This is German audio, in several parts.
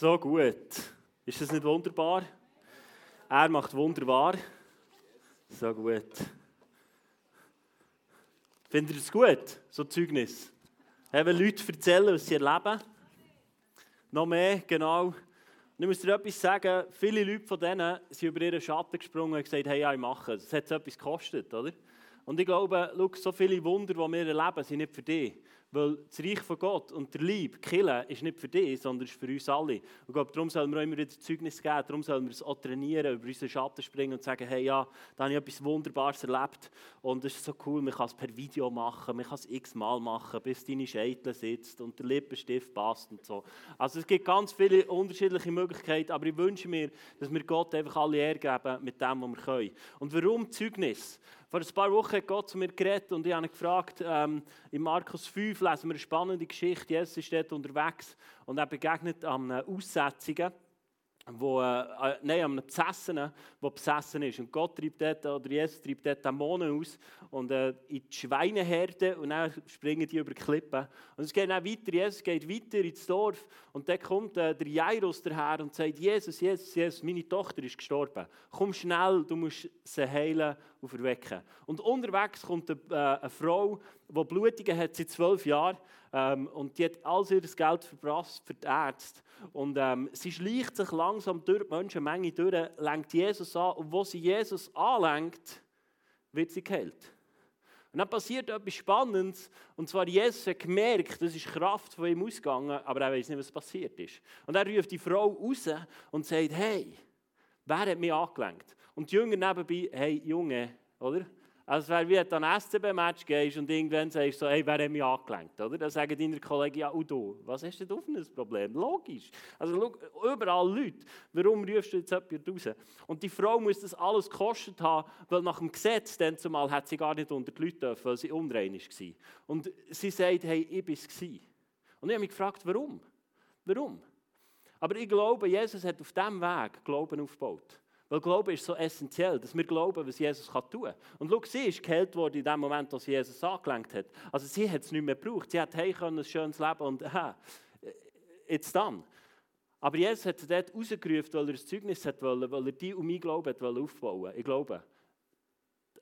So gut. Ist das nicht wunderbar? Er macht wunderbar. So gut. Findet ihr es gut, so Zeugnis? Wenn Leute erzählen, was sie erleben? Noch mehr, genau. Und ich muss dir etwas sagen, viele Leute von denen sind über ihren Schatten gesprungen und gesagt, hey, ja, ich mache es. Es hat etwas gekostet, oder? Und ich glaube, schau, so viele Wunder, die wir erleben, sind nicht für dich. Weil das Reich von Gott und der Liebe, Kille, ist nicht für dich, sondern ist für uns alle. Und glaube, darum sollen wir auch immer wieder Zeugnis geben, darum sollen wir es auch trainieren, über unseren Schatten springen und sagen, hey, ja, da habe ich etwas Wunderbares erlebt und es ist so cool, man kann es per Video machen, man kann es x-mal machen, bis deine Scheitel sitzt und der Lippenstift passt und so. Also es gibt ganz viele unterschiedliche Möglichkeiten, aber ich wünsche mir, dass wir Gott einfach alle Ehre geben mit dem, was wir können. Und warum Zeugnis? Vor ein paar Wochen hat Gott zu mir geredet und ich habe ihn gefragt, ähm, in Markus 5 lesen wir eine spannende Geschichte. Jesus ist dort unterwegs und er begegnet an Aussetzungen wo, äh, nein, einem Besessenen, der besessen ist. Und Gott treibt dort, oder Jesus treibt dort Dämonen aus und äh, in die Schweineherde und dann springen die über die Klippen. Und es geht dann weiter, Jesus geht weiter ins Dorf und dann kommt äh, der Jairus daher und sagt, Jesus, Jesus, Jesus, meine Tochter ist gestorben. Komm schnell, du musst sie heilen und verwecken. Und unterwegs kommt eine, äh, eine Frau, die Blutungen hat seit zwölf Jahren ähm, und die hat all ihr Geld verbraucht für die Ärzte. Und ähm, sie schleicht sich langsam durch die Menschenmenge durch, lenkt Jesus an und wo sie Jesus anlenkt, wird sie geheilt. Und dann passiert etwas Spannendes, und zwar Jesus hat gemerkt, das ist Kraft von ihm ausgegangen, aber er weiß nicht, was passiert ist. Und er ruft die Frau raus und sagt, hey, wer hat mich angelenkt? Und die Jünger nebenbei, hey Junge, oder? Also es wäre wie du an SCB-Match gehst und irgendwann sagst so, hey, wer hat mich angelenkt? Oder? Dann sagen deine Kollegen, ja, und du, was hast du denn für ein Problem? Logisch. Also schau, überall Leute, warum rufst du jetzt jemanden raus? Und die Frau muss das alles gekostet haben, weil nach dem Gesetz, dann zumal, hat sie gar nicht unter die Leute dürfen, weil sie unrein war. Und sie sagt, hey, ich bin es Und ich habe mich gefragt, warum? Warum? Aber ich glaube, Jesus hat auf diesem Weg Glauben aufgebaut. Weil Glaube ist so essentiell, dass wir glauben, was Jesus tun kann. Und schau, sie ist geheilt worden in dem Moment, als Jesus angelenkt hat. Also sie hat es nicht mehr gebraucht. Sie hat können, ein schönes Leben und aha, jetzt dann. Aber Jesus hat sie dort rausgerufen, weil er ein Zeugnis hat wollen, weil er die um mich Glauben hat aufbauen Ich glaube.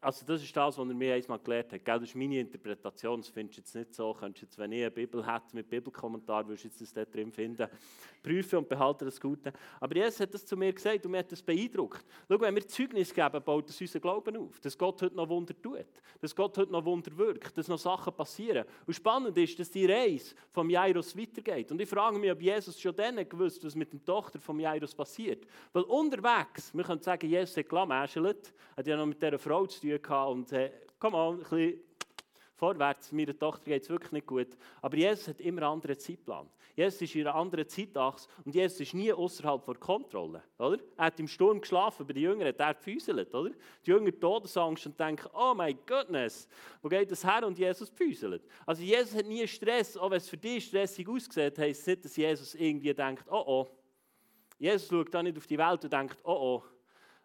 Also das ist das, was er mir einmal gelernt hat. Das ist meine Interpretation, das findest du jetzt nicht so. Könntest jetzt, wenn ich eine Bibel hätte mit Bibelkommentar, würdest du jetzt das dort drin finden. Prüfe und behalte das Gute. Aber Jesus hat das zu mir gesagt und mir hat das beeindruckt. Schau, wenn wir Zeugnis geben, baut das unseren Glauben auf. Dass Gott heute noch Wunder tut. Dass Gott heute noch Wunder wirkt. Dass noch Sachen passieren. Und spannend ist, dass die Reise vom Jairus weitergeht. Und ich frage mich, ob Jesus schon dann gewusst was mit der Tochter vom Jairus passiert. Weil unterwegs, wir können sagen, Jesus hat gelamäschelt, hat ja noch mit dieser Frau zu tun gehabt und äh, komm mal, ein bisschen vorwärts, meiner Tochter geht es wirklich nicht gut. Aber Jesus hat immer einen anderen Zeitplan. Jesus ist in einer anderen Zeitachse und Jesus ist nie außerhalb der Kontrolle. Oder? Er hat im Sturm geschlafen, bei den Jüngern hat er gefüßelt. Die Jünger Todesangst und denken, oh mein Goodness, wo geht das her? Und Jesus füßelt. Also Jesus hat nie Stress, auch wenn es für dich stressig aussieht, heisst es nicht, dass Jesus irgendwie denkt, oh oh. Jesus schaut da nicht auf die Welt und denkt, oh oh,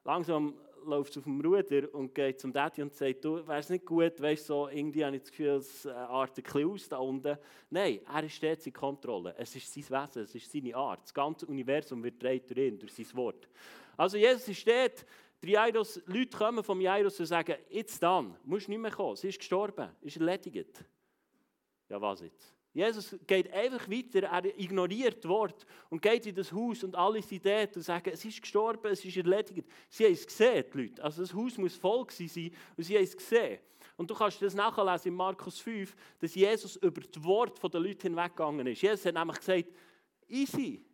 langsam läuft auf dem Ruder und geht zum Daddy und sagt, du, wäre es nicht gut, weißt so, irgendwie habe ich das Gefühl, es artet ein aus da unten. Nein, er ist stets in Kontrolle. Es ist sein Wesen, es ist seine Art. Das ganze Universum wird dreht durch ihn, durch sein Wort. Also Jesus ist dort, die Jairus, Leute kommen vom Jairus und sagen, jetzt dann, musst du nicht mehr kommen, sie ist gestorben, ist erledigt. Ja, was jetzt? Jesus geht einfach weiter, er ignoriert das Wort und geht in das Haus und alle sind dort und sagen, es ist gestorben, es ist erledigt. Sie haben es gesehen, die Leute. Also das Haus muss voll sein und sie haben es gesehen. Und du kannst das nachlesen in Markus 5, dass Jesus über das Wort der Leute hinweggegangen ist. Jesus hat nämlich gesagt, easy,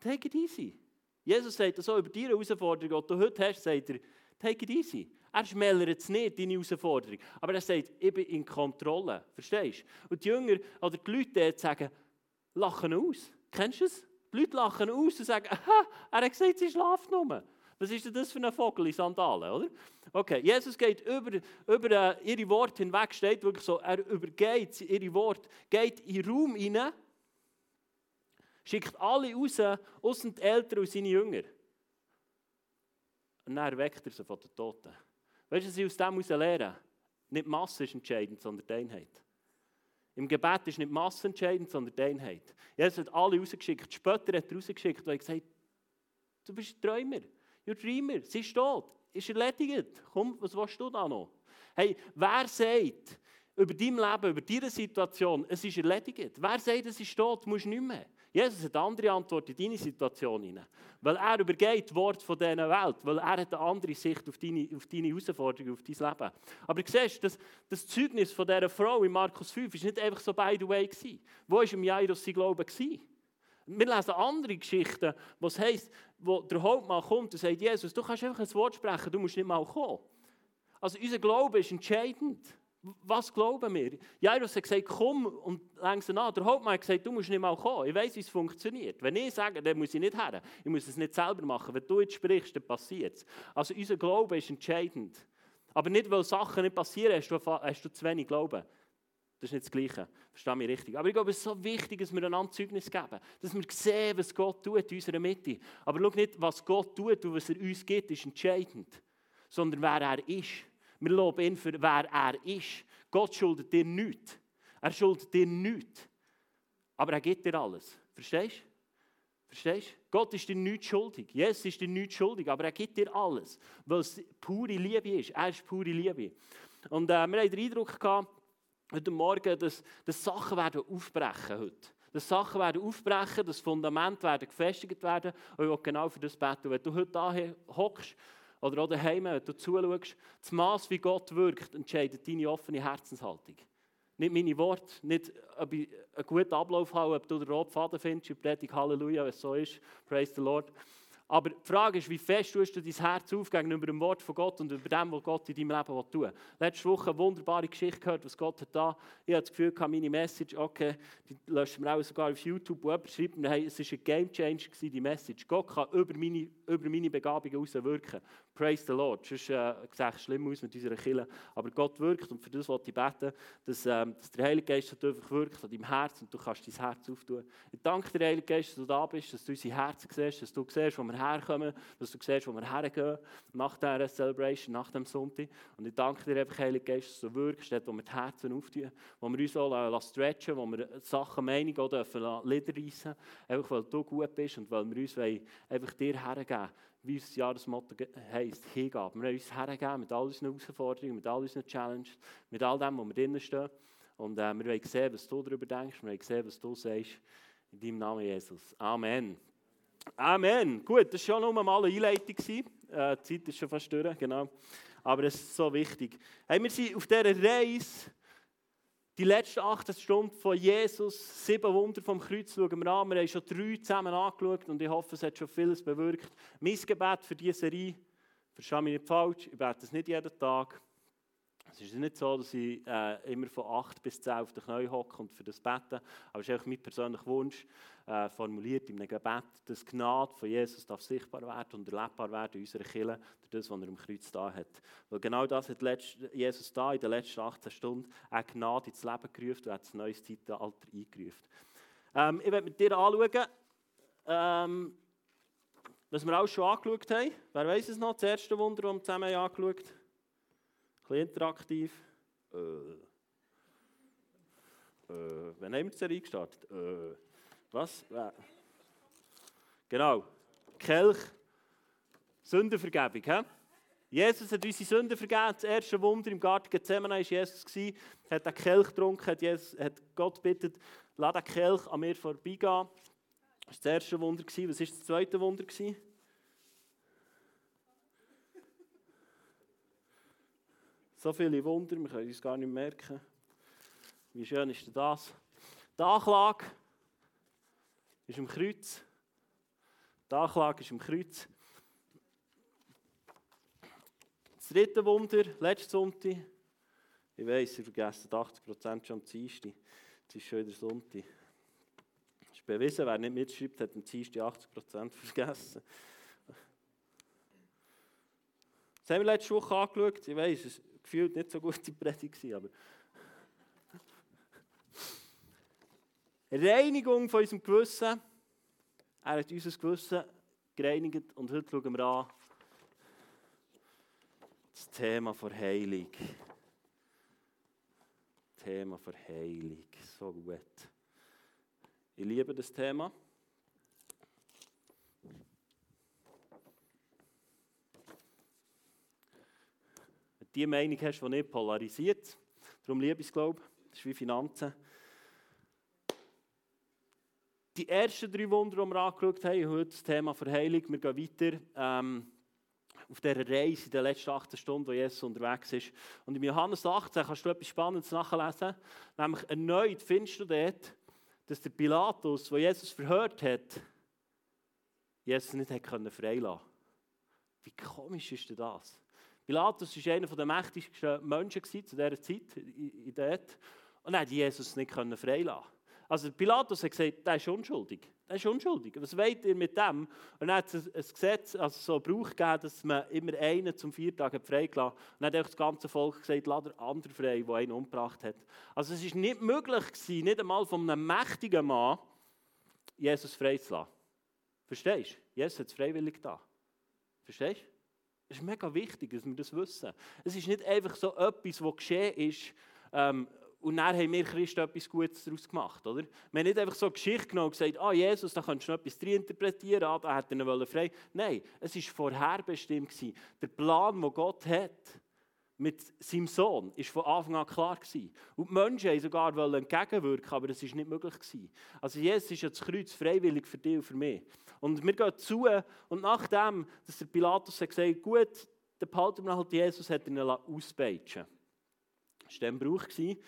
take it easy. Jesus sagt so über die Herausforderung, die du heute hast, sagt er, take it easy. Er schmälert es nicht, deine Herausforderung. Aber er sagt, ich bin in Kontrolle. Verstehst du? Und die Jünger oder die Leute dort sagen, lachen aus. Kennst du es? Die Leute lachen aus und sagen, aha, er hat gesagt, sie schlaft nur. Was ist denn das für ein Vogel in Sandalen, oder? Okay, Jesus geht über, über äh, ihre Worte hinweg, steht wirklich so, er übergeht ihre Worte, geht in den Raum hinein, schickt alle raus, außer die Eltern und seine Jünger. Und dann weckt er sie von den Toten. Weißt du, was ich aus dem heraus lehre? Nicht die Masse ist entscheidend, sondern die Einheit. Im Gebet ist nicht Masse entscheidend, sondern die Einheit. Jesus hat alle rausgeschickt. Später hat er rausgeschickt, weil er gesagt du bist ein Träumer. You're dreamer. Sie ist tot. Ist erledigt. Komm, was willst du da noch? Hey, wer sagt über dein Leben, über deine Situation, es ist erledigt? Wer sagt, es ist tot, musst du nicht mehr? Jesus hat eine andere Antwort in deine Situation hinein. Weil er übergeht das Wort von dieser Welt. Weil er hat eine andere Sicht auf deine, auf deine Herausforderungen, auf dein Leben. Aber du siehst, das, das Zeugnis von dieser Frau in Markus 5 war nicht einfach so by the way. Gewesen. Wo war im Jairus sein Glaube? Gewesen? Wir lesen andere Geschichten, wo es heisst, wo der Hauptmann kommt und sagt, Jesus, du kannst einfach ein Wort sprechen, du musst nicht mal kommen. Also unser Glaube ist entscheidend. Was glauben wir? Jairus hat gesagt, komm und langsam an. Der Hauptmann hat gesagt, du musst nicht mal kommen. Ich weiß, wie es funktioniert. Wenn ich sage, dann muss ich nicht her. Ich muss es nicht selber machen. Wenn du jetzt sprichst, dann passiert es. Also unser Glaube ist entscheidend. Aber nicht, weil Sachen nicht passieren, hast du, hast du zu wenig Glauben. Das ist nicht das Gleiche. Verstehe mich richtig. Aber ich glaube, es ist so wichtig, dass wir einander Zeugnis geben. Dass wir sehen, was Gott tut in unserer Mitte. Aber schau nicht, was Gott tut und was er uns gibt, ist entscheidend. Sondern wer er ist. Wir loben ihn für wer er ist. Gott schuldet dir nichts. Er dir nichts. Aber er gibt dir alles. Verstehst du? Verstehst du? Gott ist dir nichts schuldig. Jesus ist dir nichts schuldig, aber er gibt dir alles. Weil es pure Liebe ist. Er ist pure Liebe. Und äh, wir haben den Eindruck gehabt, heute Morgen, dass, dass Sachen werden aufbrechen heute. Dass Sachen werden aufbrechen, dass Fundamente werden gefestigt werden. Und ich will genau für das beten. Wenn du heute da hockst, oder auch daheim, wenn du zuschaust, das Maß, wie Gott wirkt, entscheidet deine offene Herzenshaltung. Nicht meine Worte, nicht, ob ich einen guten Ablauf habe, ob du den roten Faden findest, ich predige Halleluja, wenn es so ist, praise the Lord. Aber die Frage ist, wie fest tust du dein Herz auf gegenüber dem Wort von Gott und über dem, was Gott in deinem Leben tun will. Letzte Woche eine wunderbare Geschichte gehört, was Gott hat da. Ich habe das Gefühl, meine Message, okay, die löschen wir auch sogar auf YouTube, wo jemand schreibt hey, es war ein Game Changer, die Message. Gott kann über meine, über meine Begabungen heraus wirken. Praise the Lord. Sonst äh, sieht es schlimm aus mit unserer Kille. Aber Gott wirkt und für das wollte ich beten, dass, ähm, dass der Heilige Geist einfach wirkt an deinem Herz und du kannst dein Herz auftun. Ich danke dir, Heilige Geist, dass du da bist, dass du unser Herz siehst, dass du siehst, wo wir herkommen, dass du siehst, wo wir hergehen nach dieser Celebration, nach dem Sonntag. Und ich danke dir einfach, Heilige Geist, dass du wirkst, dort, wo wir die Herzen auftun, wo wir uns auch stretchen, wo wir Sachen, Meinungen auch dürfen Lieder reissen, einfach weil du gut bist und weil wir uns einfach dir hergeben wie unser Jahresmotto heisst, Hingabe. Wir wollen uns hergeben mit all unseren Herausforderungen, mit all unseren Challenges, mit all dem, wo wir drinnen stehen. Und äh, wir wollen sehen, was du darüber denkst, wir wollen sehen, was du sagst. In deinem Namen, Jesus. Amen. Amen. Gut, das war schon nur mal eine Einleitung. Äh, die Zeit ist schon fast durch, genau. Aber es ist so wichtig. Hey, wir sind auf dieser Reise die letzten 18 Stunden von Jesus, sieben Wunder vom Kreuz, schauen wir an. Wir haben schon drei zusammen angeschaut und ich hoffe, es hat schon vieles bewirkt. Mein Gebet für diese Serie, verstehe mich nicht falsch, ich bete es nicht jeden Tag. Es ist nicht so, dass ich äh, immer von 8 bis 10 auf den Knien hocke und für das bete, aber es ist mein persönlicher Wunsch, äh, formuliert in einem Gebet, dass Gnade von Jesus darf sichtbar werden und erlebbar werden in unserer Kirche, durch das, was er am Kreuz da hat. Weil genau das hat Jesus da in den letzten 18 Stunden eine Gnade ins Leben gerufen und hat ein neues Zeitalter eingerufen. Ähm, ich werde mit dir anschauen, ähm, was wir auch schon angeschaut haben. Wer weiß es noch? Das erste Wunder, das wir zusammen angeschaut haben. Bisschen interaktiv. Äh. Äh. Wann haben wir die Serie gestartet? Äh. Was? Genau. Kelch, Sündenvergebung. He? Jesus hat unsere Sünden vergeben. Das erste Wunder im Garten Gethsemane war Jesus. Er hat den Kelch getrunken, hat, Jesus, hat Gott bittet, lass den Kelch an mir vorbeigehen. Das war das erste Wunder. Was war das zweite Wunder? So viele Wunder, wir können uns gar nicht merken. Wie schön ist das? Die Anklage ist im Kreuz. Die Anklage ist im Kreuz. Das dritte Wunder, letzte Sonntag. Ich weiß, ich vergesse 80% schon am Dienstag. Es ist schon wieder Sonntag. Es ist bewiesen, wer nicht mitschreibt, hat am Dienstag 80% vergessen. Das haben wir letzte Woche angeschaut. Ich weiß, es gefühlt nicht so gut die Predigt, aber Reinigung von unserem Gewissen. Er hat unser Gewissen gereinigt und heute schauen wir an das Thema der Heilung. Thema Verheilung. So gut. Ich liebe das Thema. Die Meinung hast, die nicht polarisiert, darum liebe ich es, glaube ich, das ist wie Finanzen. Die ersten drei Wunder, die wir angeschaut haben, heute das Thema Verheilung. Wir gehen weiter. Ähm, auf dieser Reise in den letzten 18 Stunden, wo Jesus unterwegs ist. Und im Johannes 18 kannst du etwas Spannendes nachlesen. Nämlich erneut findest du dort, dass der Pilatus, der Jesus verhört hat, Jesus nicht hat freilassen Wie komisch ist denn das? Pilatus war einer der mächtigsten Menschen zu dieser Zeit in dort, und er hat Jesus nicht freilassen Also Pilatus hat gesagt, er ist unschuldig. Er ist unschuldig. Was wollt ihr mit dem? Und dann hat ein Gesetz, also so Brauch gegeben, dass man immer einen zum Viertag freigelassen hat. Und dann hat das ganze Volk gesagt, lass der andere frei, der einen umgebracht hat. Also es war nicht möglich, gewesen, nicht einmal von einem mächtigen Mann, Jesus freizulassen. Verstehst du? Jesus hat es freiwillig da. Verstehst du? Es ist mega wichtig, dass wir das wissen. Es ist nicht einfach so etwas, was geschehen ist, ähm, und dann haben wir Christen etwas Gutes daraus gemacht. Oder? Wir haben nicht einfach so eine Geschichte genommen gesagt, ah, Jesus, da kannst du noch etwas drin interpretieren, ah, da hätte er ihn frei. Nein, es war vorherbestimmt. Gewesen. Der Plan, den Gott hat mit seinem Sohn, war von Anfang an klar. Gewesen. Und die Menschen wollten sogar entgegenwirken, aber das war nicht möglich. Gewesen. Also Jesus ist ja das Kreuz freiwillig für dich und für mich. Und wir gehen zu und nachdem, dass der Pilatus hat gesagt gut, der behalten halt Jesus, hat ihn auspeitschen Das war dann Brauch. Ich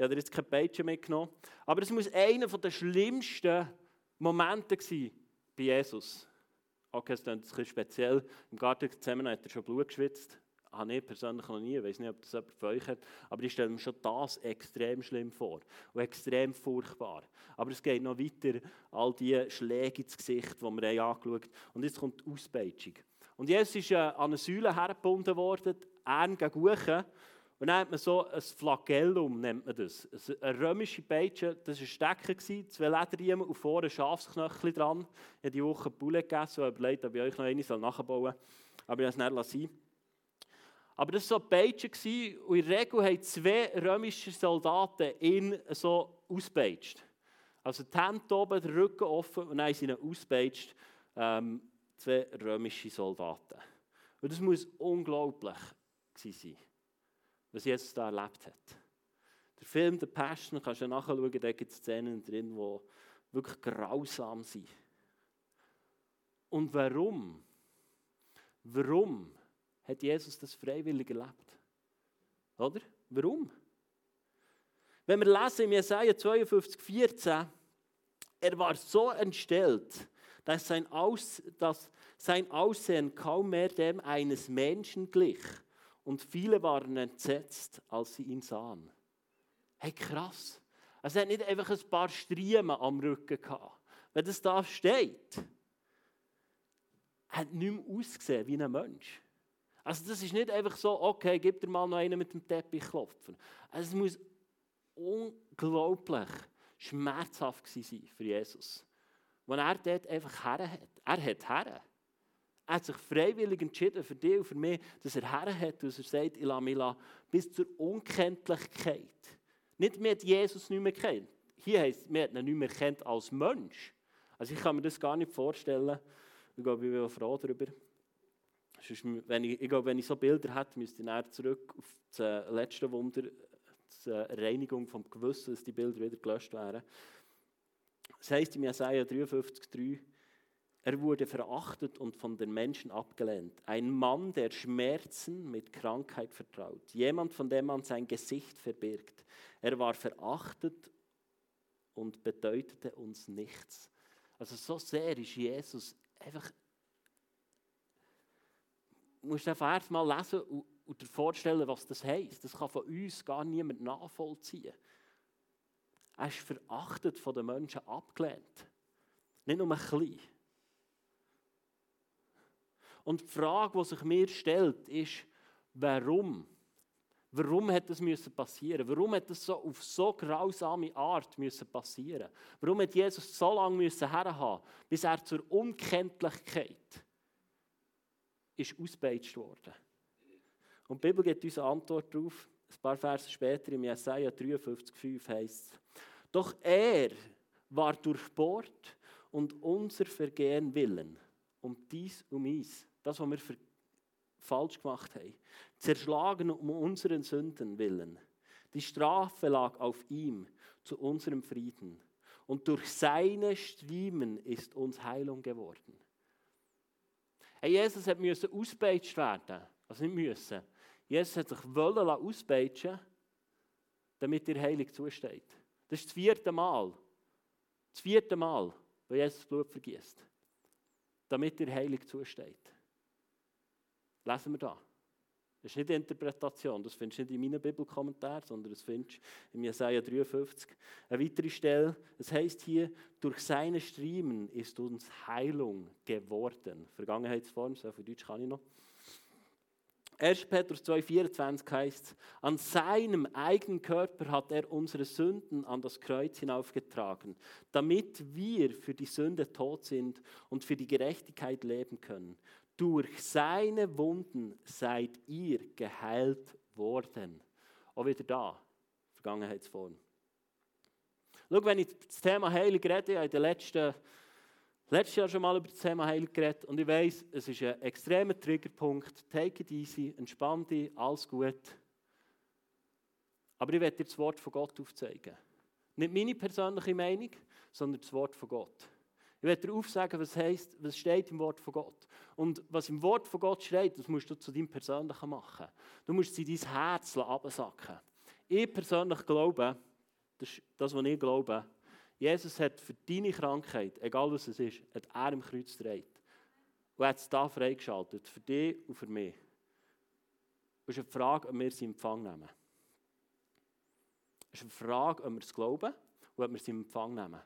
habe jetzt kein Peitschen mitgenommen. Aber es muss einer der schlimmsten Momente sein bei Jesus. Okay, es ist ein bisschen speziell. Im Garten zusammen hat er schon Blut geschwitzt. Habe ich persönlich noch nie, ich weiß nicht, ob das jemand von euch hat, aber ich stelle mir schon das extrem schlimm vor und extrem furchtbar. Aber es geht noch weiter, all die Schläge ins Gesicht, die wir angeschaut haben. Und jetzt kommt die Auspeitschung. Und Jesus ist äh, an eine Säule hergebunden worden, Arm gegen Uchen, und dann hat man so ein Flagellum, nennt man das. Eine römische Peitsche, das war ein Stecker, zwei Lederriemen und vorne ein Schafsknöchel dran. Ich habe die Woche Bulle gegessen und überlegt, ob ich euch noch eine nachbauen soll. Aber ich habe es nicht lassen. Aber das war so eine Peitsche und in der Regel haben zwei römische Soldaten ihn so ausgepeitscht. Also die Hände oben, der Rücken offen und dann haben sie ihn ausgepeitscht. Ähm, zwei römische Soldaten. Und das muss unglaublich sein was Jesus da erlebt hat. Der Film «The Passion» kannst du nachschauen, da gibt es Szenen drin, die wirklich grausam sind. Und warum? Warum hat Jesus das freiwillig erlebt? Oder? Warum? Wenn wir lesen im Jesaja 52, 14, er war so entstellt, dass sein, Aus, dass sein Aussehen kaum mehr dem eines Menschen glich und viele waren entsetzt, als sie ihn sahen. Hey, krass. Also er hat nicht einfach ein paar Striemen am Rücken gehabt. Wenn das da steht, hat nicht mehr ausgesehen wie ein Mensch. Also das ist nicht einfach so, okay, gib dir mal noch einen mit dem Teppich klopfen. Also es muss unglaublich schmerzhaft sein für Jesus. Wenn er dort einfach her hat. Er hat her. Er hat sich freiwillig entschieden für dich und für mich, dass er her hat, dass er sagt, ich lasse mich bis zur Unkenntlichkeit. Nicht mehr Jesus nicht mehr kennt. Hier heißt es, man hat ihn nicht mehr kennt als Mensch. Also ich kann mir das gar nicht vorstellen. Ich glaube, ich bin froh darüber. Wenn ich, ich glaube, wenn ich so Bilder hätte, müsste ich näher zurück auf das äh, letzte Wunder, die Reinigung vom Gewissen, dass die Bilder wieder gelöscht wären. Das heißt in Jesaja 53,3 er wurde verachtet und von den Menschen abgelehnt. Ein Mann, der Schmerzen mit Krankheit vertraut. Jemand, von dem man sein Gesicht verbirgt. Er war verachtet und bedeutete uns nichts. Also so sehr ist Jesus einfach... Musst einfach erst mal lesen und dir vorstellen, was das heisst. Das kann von uns gar niemand nachvollziehen. Er ist verachtet von den Menschen abgelehnt. Nicht nur ein bisschen. Und die Frage, die sich mir stellt, ist, warum? Warum hat das müssen passieren? Warum hat das so auf so grausame Art müssen passieren? Warum hat Jesus so lange müssen herhaben, bis er zur Unkenntlichkeit ist ausgepeitscht worden? Und die Bibel gibt uns eine Antwort darauf. ein paar Verse später im Jesaja 53,5 heißt es: Doch er war durchbohrt und unser Vergehen willen, um dies um uns, das, was wir falsch gemacht haben, zerschlagen um unseren Sünden willen. Die Strafe lag auf ihm zu unserem Frieden. Und durch seine Striemen ist uns Heilung geworden. Hey, Jesus hat müssen auspeitscht werden. Also nicht müssen. Jesus hat sich wollen auspeitschen, damit ihr heilig zusteht. Das ist das vierte Mal. Das vierte Mal, wo Jesus Blut vergießt. Damit ihr heilig zusteht. Lesen wir da. Das ist nicht Interpretation, das findest du nicht in meinen Bibelkommentaren, sondern das findest du in Jesaja 53. Eine weitere Stelle, es heißt hier, durch seine Striemen ist uns Heilung geworden. Vergangenheitsform, so viel Deutsch kann ich noch. 1. Petrus 2,24 heißt an seinem eigenen Körper hat er unsere Sünden an das Kreuz hinaufgetragen, damit wir für die Sünde tot sind und für die Gerechtigkeit leben können. Durch seine Wunden seid ihr geheilt worden. Auch wieder da, Vergangenheitsform. Schau, wenn ich das Thema Heilung rede, ich habe in den letzten, letztes Jahr schon mal über das Thema Heilung geredet und ich weiß, es ist ein extremer Triggerpunkt. Take it easy, entspann dich, alles gut. Aber ich werde dir das Wort von Gott aufzeigen. Nicht meine persönliche Meinung, sondern das Wort von Gott. Ich werde dir aufsagen, was heißt, was steht im Wort von Gott. Und was im Wort von Gott steht, das musst du zu deinem Persönlichen machen. Du musst es in dein Herz absacken. Ich persönlich glaube, das ist das, was ich glaube, Jesus hat für deine Krankheit, egal was es ist, hat er im Kreuz gedreht. Und hat es da freigeschaltet, für dich und für mich. Es ist eine Frage, ob wir sie in Empfang nehmen. Es ist eine Frage, ob wir es glauben und ob wir sie in Empfang nehmen.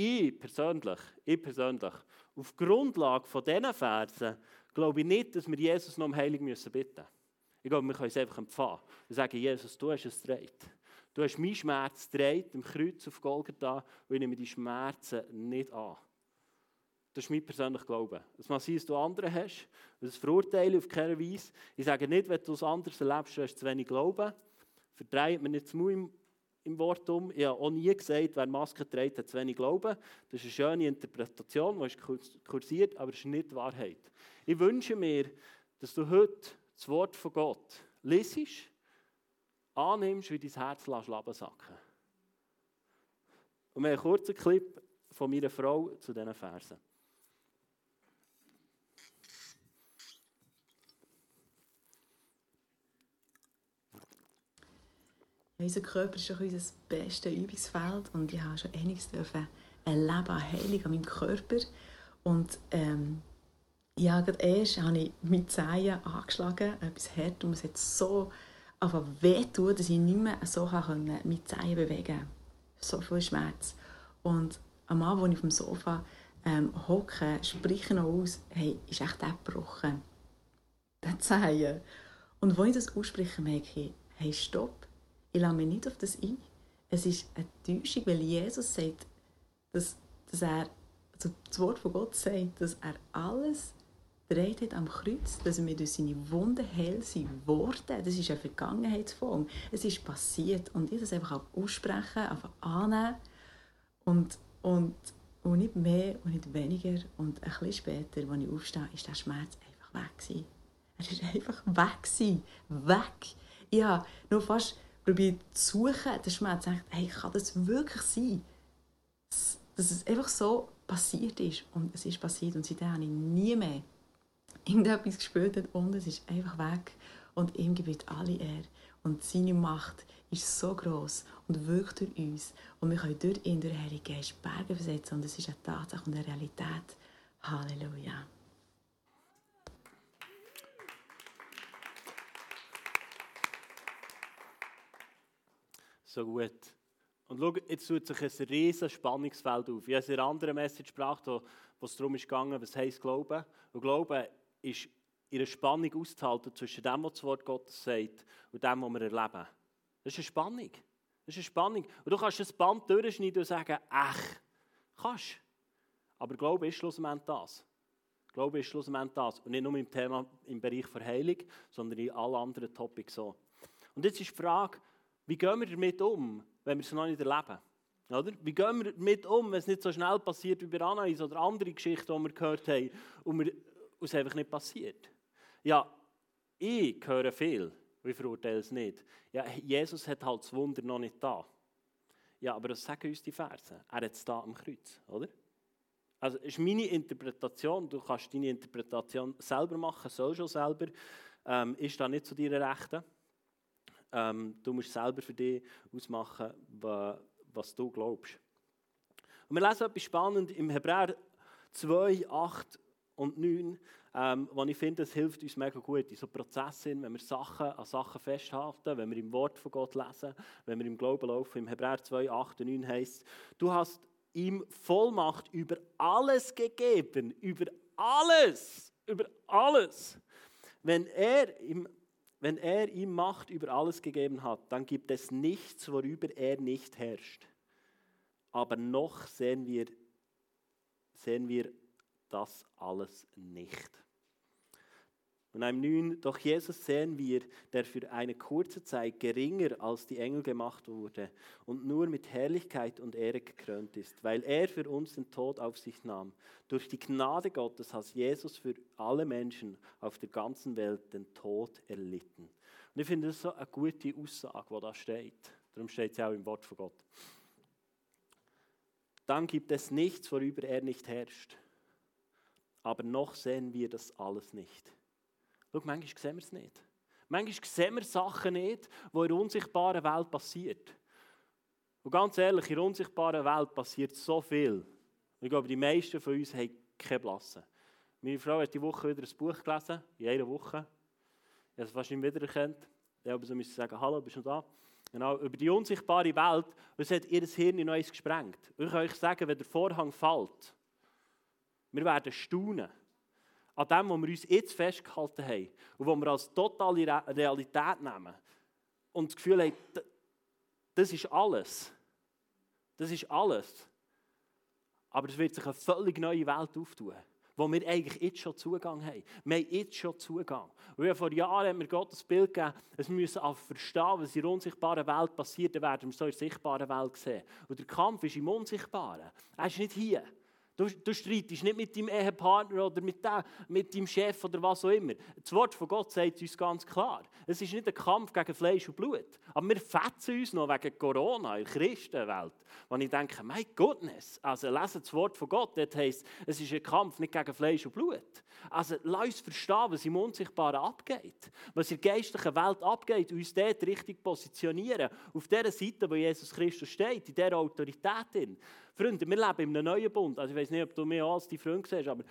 Ich persönlich, ich persönlich, auf Grundlage von diesen Versen, glaube ich nicht, dass wir Jesus noch um Heilung müssen bitten Ich glaube, wir können es einfach empfangen. Wir sagen, Jesus, du hast es gedreht. Du hast meinen Schmerz gedreht, im Kreuz auf Golgatha, und ich nehme die Schmerzen nicht an. Das ist mein persönlicher Glaube. Es mag sein, dass du andere hast, das verurteile auf keiner Weise. Ich sage nicht, wenn du es anders erlebst, du hast zu wenig Glauben. Verdreht mir nicht zu Mund im Wort um. Ich habe auch nie gesagt, wer Maske trägt, hat zu wenig Glauben. Das ist eine schöne Interpretation, die ist kursiert, aber es ist nicht Wahrheit. Ich wünsche mir, dass du heute das Wort von Gott lesest, annimmst, wie dein Herz laben sacken Und wir haben einen kurzen Clip von meiner Frau zu diesen Versen. Unser Körper ist auch unser bestes Übungsfeld und ich habe schon einiges erleben an Heilung an meinem Körper. Und ähm, ja, gerade erst habe ich mit Zehen angeschlagen, etwas hart, und es hat so einfach wehtun, dass ich nicht mehr so kann mit Zehen bewegen konnte. So viel Schmerz. Und am Abend, als ich auf dem Sofa ähm, hocke, spreche noch aus, hey, ist echt abgebrochen. Der Zehen. Und als ich das ausspreche, merke ich, hey, stopp ich lasse mich nicht auf das ein. Es ist eine Täuschung, weil Jesus sagt, dass, dass er, also das Wort von Gott sagt, dass er alles dreht hat am Kreuz, dass wir durch seine Wunden heil sind worden. Das ist eine Vergangenheitsform. Es ist passiert. Und ich das einfach aussprechen, einfach annehmen und, und, und nicht mehr und nicht weniger. Und ein bisschen später, als ich aufstehe, ist der Schmerz einfach weg gewesen. Er ist einfach weg gewesen. Weg. Ich habe nur fast probiert zu suchen, der Schmerz denkt, hey, kann das wirklich sein? Dass, es einfach so passiert ist. Und es ist passiert und seitdem habe ich nie mehr irgendetwas gespürt und es ist einfach weg. Und ihm gebet alle er. Und seine Macht ist so groß und wirkt durch uns. Und wir können durch ihn, durch den Geist, Berge versetzen. Und es ist eine Tatsache und eine Realität. Halleluja. So gut. Und schau, jetzt tut sich ein riesiges Spannungsfeld auf. Ich habe in einer anderen Message gebracht, wo, es darum ging, was heisst Glauben. Und Glauben ist einer Spannung auszuhalten zwischen dem, was das Wort Gottes sagt, und dem, was wir erleben. Das ist eine Spannung. Das ist eine Spannung. Und du kannst das Band durchschneiden und sagen, ach, kannst. Aber Glaube ist schlussendlich das. Glaube ist schlussendlich das. Und nicht nur im Thema im Bereich Verheilung, sondern in allen anderen Topics so. Und jetzt ist die Frage, wie gehen wir damit um, wenn wir es noch nicht erleben? Oder? Wie gehen wir damit um, wenn es nicht so schnell passiert wie bei Anais oder andere Geschichten, die wir gehört haben und, wir, und es einfach nicht passiert? Ja, ich höre viel, ich verurteile es nicht. Ja, Jesus hat halt das Wunder noch nicht da. Ja, aber das sagen uns die Verse. Er hat es da am Kreuz, oder? Also, das ist meine Interpretation. Du kannst deine Interpretation selber machen, sollst schon selber. Ähm, ist da nicht zu deiner Rechten. Ähm, du musst selber für dich ausmachen, was du glaubst. Und wir lesen etwas spannend im Hebräer 2, 8 und 9, ähm, wo ich finde, es hilft uns mega gut in so Prozessen, wenn wir Sachen an Sachen festhalten, wenn wir im Wort von Gott lesen, wenn wir im Glauben laufen. Im Hebräer 2, 8 und 9 heißt du hast ihm Vollmacht über alles gegeben, über alles, über alles. Wenn er ihm wenn er ihm Macht über alles gegeben hat, dann gibt es nichts, worüber er nicht herrscht. Aber noch sehen wir, sehen wir das alles nicht. Und einem 9, doch Jesus sehen wir, der für eine kurze Zeit geringer als die Engel gemacht wurde und nur mit Herrlichkeit und Ehre gekrönt ist, weil er für uns den Tod auf sich nahm. Durch die Gnade Gottes hat Jesus für alle Menschen auf der ganzen Welt den Tod erlitten. Und ich finde das so eine gute Aussage, die da steht. Darum steht es auch im Wort von Gott. Dann gibt es nichts, worüber er nicht herrscht. Aber noch sehen wir das alles nicht. Schau, manchmal sehen wir es nicht. Manchmal sehen wir Sachen nicht, die in der unsichtbaren Welt passieren. Und ganz ehrlich, in der unsichtbaren Welt passiert so viel. Ich glaube, die meisten von uns haben keine Blasse. Meine Frau hat die Woche wieder ein Buch gelesen, in einer Woche. Ich habe es fast nicht wiedererkannt. Ich habe müssen sagen, hallo, bist du da? Genau, über die unsichtbare Welt. Es hat ihr Hirn noch eins gesprengt. ich kann euch sagen, wenn der Vorhang fällt, wir werden staunen an dem, was wir uns jetzt festgehalten haben und was wir als totale Realität nehmen und das Gefühl haben, das ist alles. Das ist alles. Aber es wird sich eine völlig neue Welt auftun, wo wir eigentlich jetzt schon Zugang haben. Wir haben jetzt schon Zugang. Und vor Jahren hat mir Gott das Bild gegeben, wir müssen auch verstehen, was in der unsichtbaren Welt passiert, dann werden wir so in der sichtbaren Welt sehen. Und der Kampf ist im Unsichtbaren. Er ist nicht hier. Du, du streitest nicht mit deinem Ehepartner oder mit, dem, mit deinem Chef oder was auch immer. Das Wort von Gott sagt uns ganz klar. Es ist nicht ein Kampf gegen Fleisch und Blut. Aber wir fetzen uns noch wegen Corona in der Christenwelt. Und ich denke, mein Gottness, also lesen das Wort von Gott, das heisst, es ist ein Kampf nicht gegen Fleisch und Blut. Also lass uns verstehen, was im Unsichtbaren abgeht. Was in der geistlichen Welt abgeht und uns dort richtig positionieren. Auf der Seite, wo Jesus Christus steht, in dieser Autorität. Freunde, wir leben in einem neuen Bund. Also ich weiß nicht, ob du mir als die Freund siehst, aber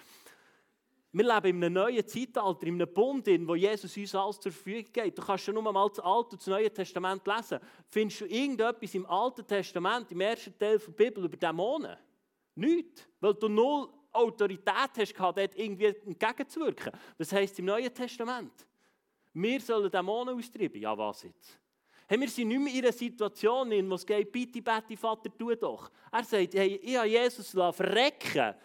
wir leben in einem neuen Zeitalter, in einem Bund, wo Jesus uns alles zur Verfügung gibt. Du kannst schon nur mal das Alte und das Neue Testament lesen. Findest du irgendetwas im Alten Testament, im ersten Teil der Bibel, über Dämonen? Nichts. Weil du null Autorität hast, dort irgendwie entgegenzuwirken. Was heisst im Neuen Testament? Wir sollen Dämonen austreiben. Ja, was jetzt? Hey, wir sind nicht mehr in einer Situation, in der es geht, bitte, bitte, Vater, tu doch. Er sagt, hey, ich habe Jesus verrecken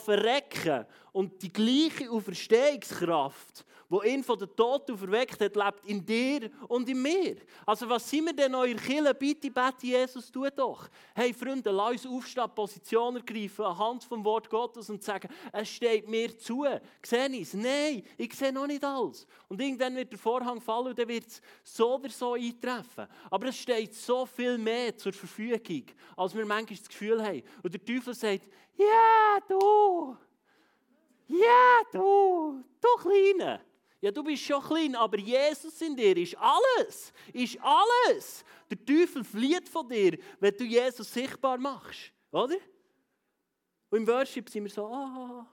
verrecken und die gleiche Auferstehungskraft wo ihn von den Toten verweckt hat, lebt in dir und in mir. Also was sind wir denn euer Kille? Bitte, bitte, Jesus, tu doch. Hey Freunde, lass uns aufstehen, Position ergreifen, anhand vom Wort Gottes und sagen, es steht mir zu. Sehe ich es? Nein, ich sehe noch nicht alles. Und irgendwann wird der Vorhang fallen und dann wird es so oder so eintreffen. Aber es steht so viel mehr zur Verfügung, als wir manchmal das Gefühl haben. Und der Teufel sagt, ja, du, ja, du, du Kleine. Ja, du bist schon klein, aber Jesus in dir ist alles. Ist alles. Der Teufel flieht von dir, wenn du Jesus sichtbar machst. Oder? Und im Worship sind wir so, ah.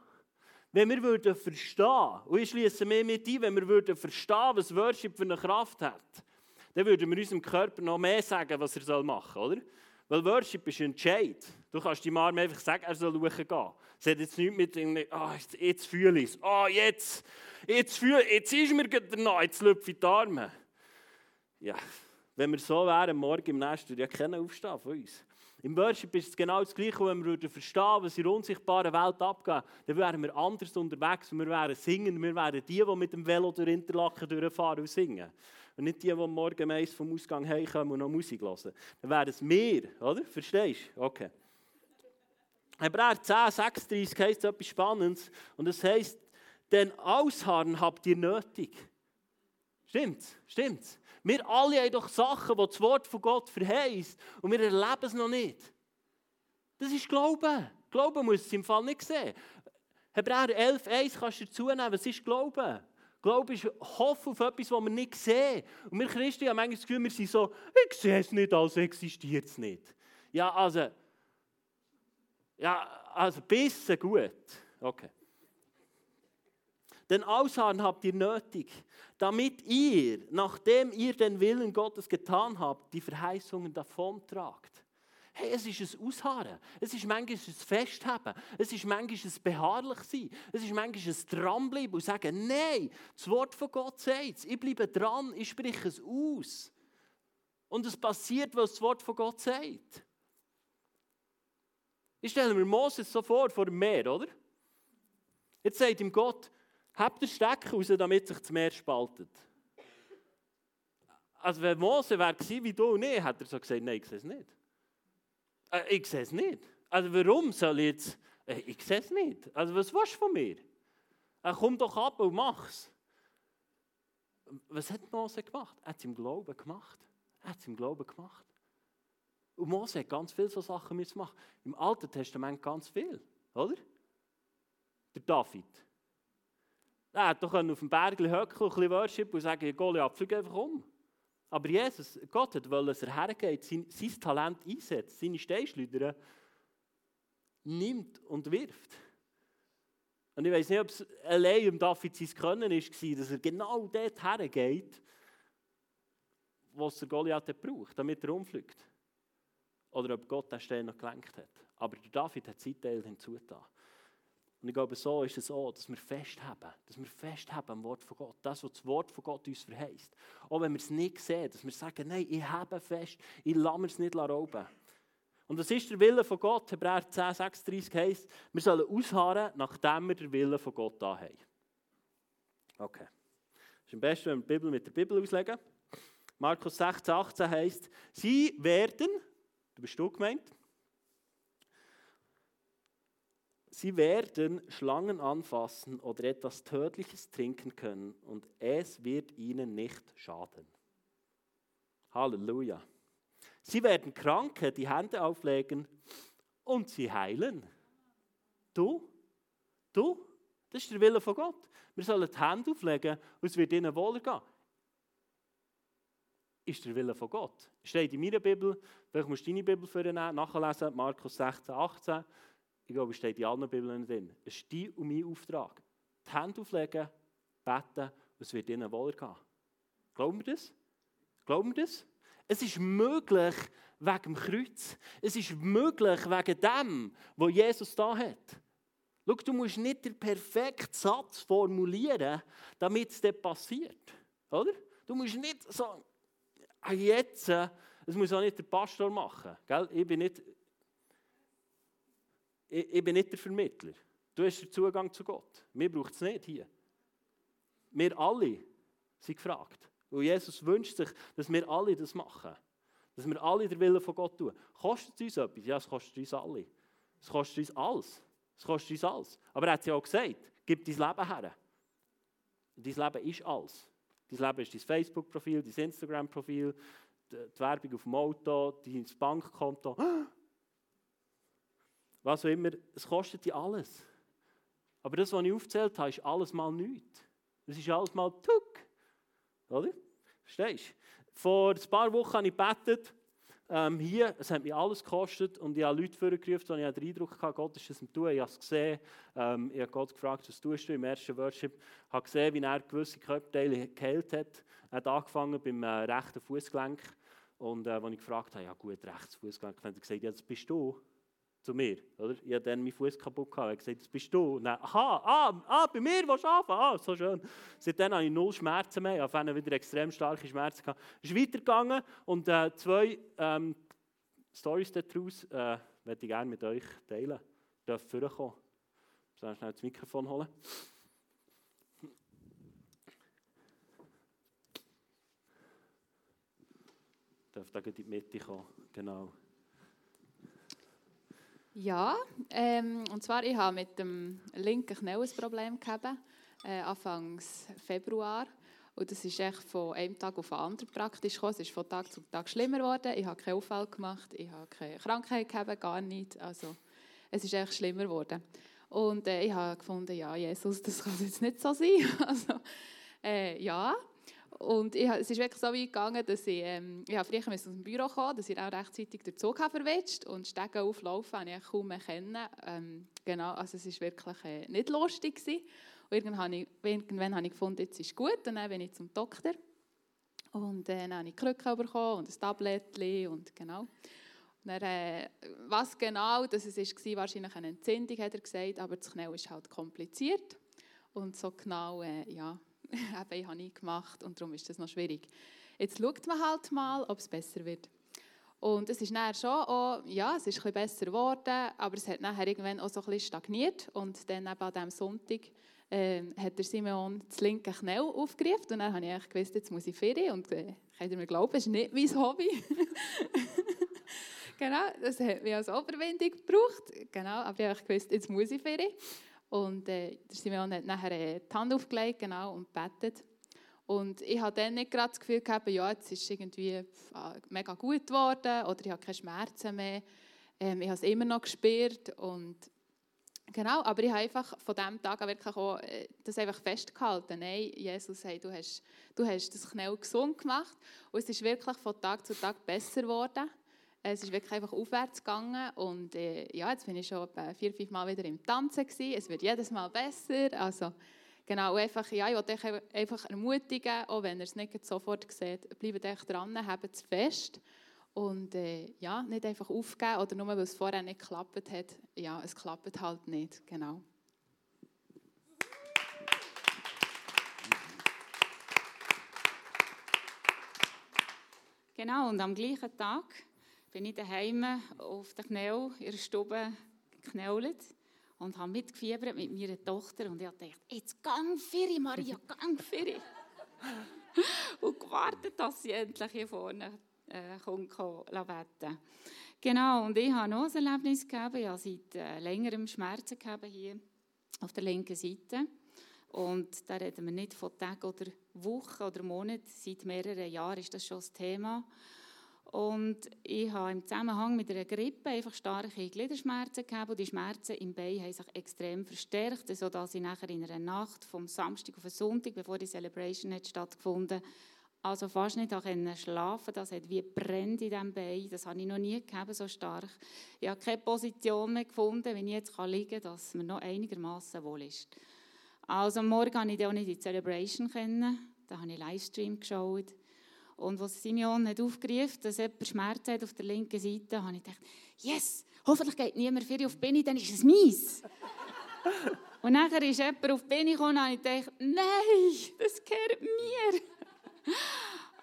Wenn wir würden verstehen, und ich schließe mehr mit ein, wenn wir würden verstehen, was Worship für eine Kraft hat, dann würden wir unserem Körper noch mehr sagen, was er machen soll, oder? Weil Worship ist ein Entscheid. Du kannst dem Arm einfach sagen, er soll schauen Es hat jetzt nichts mit, ah, oh, jetzt fühle ich es, ah, oh, jetzt jetzt, fühl, jetzt ist mir danach, jetzt ich die Arme. Ja, wenn wir so wären, morgen im nächsten, ja keiner aufstehen von uns. Im Worship ist es genau das Gleiche, wenn wir verstehen, was in der unsichtbaren Welt abgeht, dann wären wir anders unterwegs und wir wären singen, wir wären die, die mit dem Velo durch Interlaken durchfahren und singen. Und nicht die, die morgen meist vom Ausgang heimkommen und noch Musik hören. Dann wären es wir, oder? Verstehst du? Okay. Hebräer 10, 36 heißt etwas Spannendes und es heißt, denn Ausharren habt ihr nötig. Stimmt's? Stimmt's? Wir alle haben doch Sachen, die das Wort von Gott verheißt und wir erleben es noch nicht. Das ist Glauben. Glauben muss es im Fall nicht sehen. Hebräer 11, 1 kannst du dazu nehmen. Was ist Glauben? Glaube ist Hoffen auf etwas, was wir nicht sehen. Und wir Christen haben manchmal das Gefühl, wir sind so, ich sehe es nicht, also existiert es nicht. Ja, also, ja, also, bisschen gut. Okay. Denn Ausharren habt ihr nötig, damit ihr, nachdem ihr den Willen Gottes getan habt, die Verheißungen davontragt. Hey, es ist ein Ausharren. Es ist manchmal ein Festhaben. Es ist manchmal ein beharrlich sein. Es ist manchmal ein Dranbleiben und sagen, nein, das Wort von Gott sagt es. Ich bleibe dran, ich spreche es aus. Und es passiert, was das Wort von Gott sagt. Ich stelle mir Moses so vor, vor dem Meer, oder? Jetzt sagt ihm Gott, Habt den Stecker raus, damit sich das Meer spaltet. Also wenn Mose wäre wie du und ich, hätte er so gesagt, nein, ich sehe es nicht. Äh, ich sehe es nicht. Also warum soll ich jetzt... Äh, ich sehe es nicht. Also was willst du von mir? Äh, komm doch ab und mach's. Was hat Mose gemacht? Er hat es im Glauben gemacht. Er hat es im Glauben gemacht. Und Mose hat ganz viele so Sachen machen. Im Alten Testament ganz viel, oder? Der David. Er hätte doch auf dem Berg hocken, ein bisschen Worship und sagen, Goliath, flieg einfach um. Aber Jesus, Gott hat wollen, dass er hergeht, sein, sein Talent einsetzt, seine Steinschleuder nimmt und wirft. Und ich weiß nicht, ob es allein um David sein Können war, dass er genau dort hergeht, was der Goliath braucht, damit er umfliegt. Oder ob Gott den Stein noch gelenkt hat. Aber der David hat seinen Teil hinzugetan. Und ich glaube, so ist es auch, dass wir festhaben, dass wir festhaben am Wort von Gott, das, was das Wort von Gott uns verheißt. Auch wenn wir es nicht sehen, dass wir sagen, nein, ich habe fest, ich lasse mir es nicht rauben. Und das ist der Wille von Gott, Hebräer 10, 36 heißt, wir sollen ausharren, nachdem wir den Willen von Gott da haben. Okay. Es ist am besten, wenn wir die Bibel mit der Bibel auslegen. Markus 16, 18 heißt, sie werden, du bist du gemeint, Sie werden Schlangen anfassen oder etwas Tödliches trinken können und es wird ihnen nicht schaden. Halleluja. Sie werden Kranke die Hände auflegen und sie heilen. Du? Du? Das ist der Wille von Gott. Wir sollen die Hände auflegen und es wird ihnen wohler gehen. Ist der Wille von Gott. Steht in meiner Bibel, vielleicht musst du deine Bibel für nachlesen, Markus 16, 18 ich glaube, es steht in allen Bibeln drin, es ist dein und mein Auftrag. Die Hände auflegen, beten, und es wird ihnen wohler gehen. Glauben wir das? Glauben wir das? Es ist möglich wegen dem Kreuz. Es ist möglich wegen dem, was Jesus da hat. Schau, du musst nicht den perfekten Satz formulieren, damit es dir passiert. Oder? Du musst nicht sagen, ah, jetzt, das muss auch nicht der Pastor machen. Gell? Ich bin nicht ich, ich bin nicht der Vermittler. Du hast den Zugang zu Gott. Mir braucht es nicht hier. Wir alle sind gefragt. Und Jesus wünscht sich, dass wir alle das machen. Dass wir alle den Willen von Gott tun. Kostet es uns etwas? Ja, es kostet uns alle. Es kostet uns alles. Es kostet uns alles. Aber er hat ja auch gesagt, gib dein Leben her. Dein Leben ist alles. Dein Leben ist dein Facebook-Profil, dein Instagram-Profil, die Werbung auf dem Auto, dein Bankkonto was auch immer, es kostet dich alles. Aber das, was ich aufgezählt habe, ist alles mal nichts. Das ist alles mal tuck. Oder? Verstehst du? Vor ein paar Wochen habe ich gebetet, ähm, hier, es hat mich alles gekostet und ich habe Leute vorgerufen, und ich den Eindruck hatte, Gott ist es am Tun. Ich habe es gesehen. Ähm, ich habe Gott gefragt, was tust du im ersten Worship. Ich habe gesehen, wie er gewisse Körperteile geheilt hat. Er hat angefangen beim äh, rechten Fußgelenk. Und äh, als ich gefragt habe, ja gut, rechtes Fußgelenk, hat er gesagt, ja, das bist du zu mir. Oder? Ich hatte dann meinen Fuß kaputt gehabt. Er gesagt, das bist du. Und dann, aha, ah, ah, bei mir willst du anfangen? Ah, so schön. Seitdem habe ich null Schmerzen mehr. Ich habe wieder extrem starke Schmerzen. Es ist weitergegangen und äh, zwei ähm, Stories daraus äh, möchte ich gerne mit euch teilen. Ihr dürft vorkommen. Ich muss schnell das Mikrofon holen. Darf da in die Mitte kommen, genau. Ja, ähm, und zwar ich habe mit dem linken Knäuel ein Problem gehabt, äh, Anfangs Februar. Und das ist echt von einem Tag auf den anderen praktisch gekommen. Es ist von Tag zu Tag schlimmer geworden. Ich habe keinen Unfall gemacht, ich habe keine Krankheit gehabt, gar nicht. Also es ist echt schlimmer geworden. Und äh, ich habe gefunden, ja, Jesus, das kann jetzt nicht so sein. also, äh, ja, und ich, es ist wirklich so weit gegangen, dass ich, ähm, ich früher aus dem Büro kam, dass ich auch rechtzeitig den Zug verwetscht und Stege auflaufen habe ich kaum mehr kennen. Ähm, genau, also es war wirklich äh, nicht lustig. Gewesen. Und irgendwann habe, ich, irgendwann habe ich gefunden, jetzt ist gut. Und dann bin ich zum Doktor. Und äh, dann habe ich Krücke bekommen und ein Tablet und genau. Dann, äh, was genau das es war, wahrscheinlich eine Entzündung, hat er gesagt, aber das Knäuel ist halt kompliziert. Und so genau, äh, ja, eben, ich habe nie gemacht und darum ist das noch schwierig. Jetzt schaut man halt mal, ob es besser wird. Und es ist nachher schon auch, ja, es ist ein bisschen besser geworden, aber es hat nachher irgendwann auch so ein bisschen stagniert und dann eben an diesem Sonntag äh, hat der Simon das linke Knie aufgerufen und dann habe ich eigentlich gewusst, jetzt muss ich Ferien und äh, könnt ihr mir glauben, es ist nicht mein Hobby. genau, das hat mich als Oberwindung gebraucht, genau, aber ich habe gewusst, jetzt muss ich Ferien. Und äh, der Simeon hat nachher äh, die Hand aufgelegt genau, und betet. Und ich hatte dann nicht gerade das Gefühl gehabt, ja, jetzt ist es irgendwie äh, mega gut geworden oder ich habe keine Schmerzen mehr. Ähm, ich habe es immer noch gespürt und genau, aber ich habe einfach von diesem Tag an wirklich auch äh, das einfach festgehalten. Nein, Jesus, hey, du, hast, du hast das Knell gesund gemacht und es ist wirklich von Tag zu Tag besser geworden. Es ist wirklich einfach aufwärts gegangen und äh, ja, jetzt bin ich schon vier, fünf Mal wieder im Tanzen gewesen. Es wird jedes Mal besser. Also genau, einfach, ja, ich wollte euch einfach ermutigen, auch wenn ihr es nicht sofort seht, bleibt euch dran, habt es fest und äh, ja, nicht einfach aufgeben oder nur, weil es vorher nicht geklappt hat. Ja, es klappt halt nicht, genau. Genau, und am gleichen Tag bin ich daheim auf der Knäuel in der Stube geknäult und habe mitgefiebert mit meiner Tochter und ich habe gedacht, jetzt gang Firi, Maria, gang Firi. und gewartet, dass sie endlich hier vorne äh, kommt, Genau, und ich habe noch ein Erlebnis gehabt. Ich habe seit äh, längerem Schmerzen gehabt hier auf der linken Seite. Und da reden wir nicht von Tagen oder Wochen oder Monaten. Seit mehreren Jahren ist das schon das Thema. Und ich habe im Zusammenhang mit einer Grippe einfach starke Gliederschmerzen gehabt und die Schmerzen im Bein haben sich extrem verstärkt, sodass ich nachher in einer Nacht vom Samstag auf den Sonntag, bevor die Celebration hat stattgefunden also fast nicht schlafen Das hat wie brennt in diesem Bein. Das habe ich noch nie gehabt, so stark. Ich habe keine Position mehr gefunden, wenn ich jetzt liegen kann, dass mir noch einigermaßen wohl ist. Also Morgen konnte ich auch nicht die Celebration kennen. Da habe ich Livestream geschaut. Und als Simeon hat aufgerufen, dass jemand Schmerz hat auf der linken Seite, habe ich gedacht, yes, hoffentlich geht niemand für auf die Beine, dann ist es mies. und nachher ist jemand auf die Beine gekommen und habe ich gedacht, nein, das gehört mir.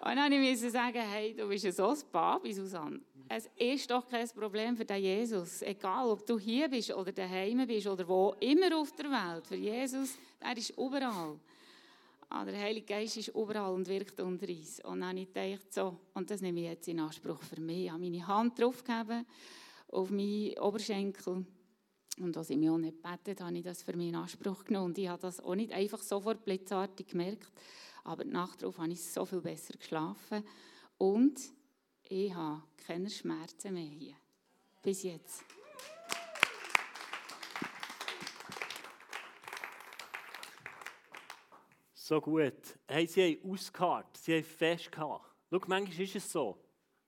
und dann musste ich sagen, hey, du bist so ein Baby, Susanne. Es ist doch kein Problem für den Jesus. Egal, ob du hier bist oder daheim bist oder wo immer auf der Welt. Für Jesus, er ist überall. Ah, der Heilige Geist ist überall und wirkt unter uns. Und dann habe ich gedacht, so, und das nehme ich jetzt in Anspruch für mich. Ich habe meine Hand draufgegeben auf meinen Oberschenkel. Und als ich mich auch nicht gebetet habe ich das für mich in Anspruch genommen. Und ich habe das auch nicht einfach sofort blitzartig gemerkt. Aber die Nacht darauf habe ich so viel besser geschlafen. Und ich habe keine Schmerzen mehr hier. Bis jetzt. So gut. Hey, sie haben ausgeharrt, sie haben festgehalten. Schau, manchmal ist es so.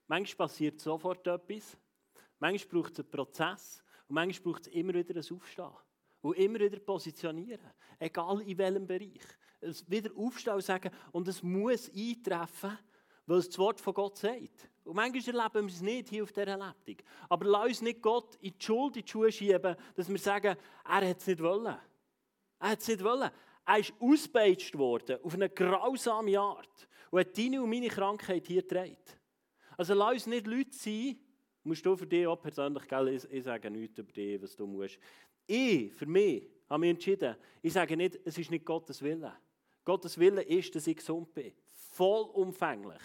Manchmal passiert sofort etwas. Manchmal braucht es einen Prozess. Und manchmal braucht es immer wieder ein Aufstehen. Und immer wieder positionieren. Egal in welchem Bereich. Es wieder aufstehen und sagen, und es muss eintreffen, weil es das Wort von Gott sagt. Und manchmal erleben wir es nicht hier auf dieser Lebtung. Aber lass uns nicht Gott in die Schuld, in die Schuhe schieben, dass wir sagen, er hat es nicht wollen. Er hat es nicht wollen. Er ist ausgepeitscht worden auf eine grausame Art und hat deine und meine Krankheit hier getragen. Also lass uns nicht Leute sein, musst du für dich auch persönlich, gell, ich, ich sage nichts über dich, was du musst. Ich, für mich, habe mich entschieden, ich sage nicht, es ist nicht Gottes Wille. Gottes Wille ist, dass ich gesund bin. Vollumfänglich.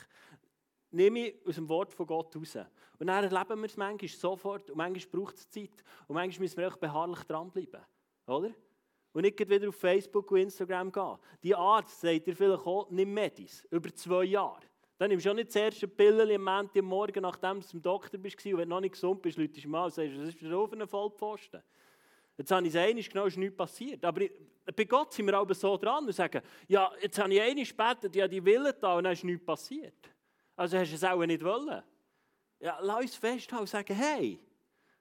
Nehme ich aus dem Wort von Gott raus. Und dann erleben wir es manchmal sofort und manchmal braucht es Zeit. Und manchmal müssen wir auch beharrlich dranbleiben. Oder? Und nicht wieder auf Facebook und Instagram gehen. Die Arzt sagt dir vielleicht auch, nimm Medis. Über zwei Jahre. Dann nimmst du auch nicht das erste Pille am Montag am Morgen, nachdem du zum Doktor bist und wenn du noch nicht gesund bist, läutest du mal und sagst, was ist denn auf einem Vollpfosten? Jetzt habe ich es einmal genau, ist nichts passiert. Aber bei Gott sind wir aber so dran und sagen, ja, jetzt habe ich einmal gebetet, ja, die Wille da und dann ist nichts passiert. Also hast du es auch nicht wollen. Ja, lass uns festhalten und sagen, hey,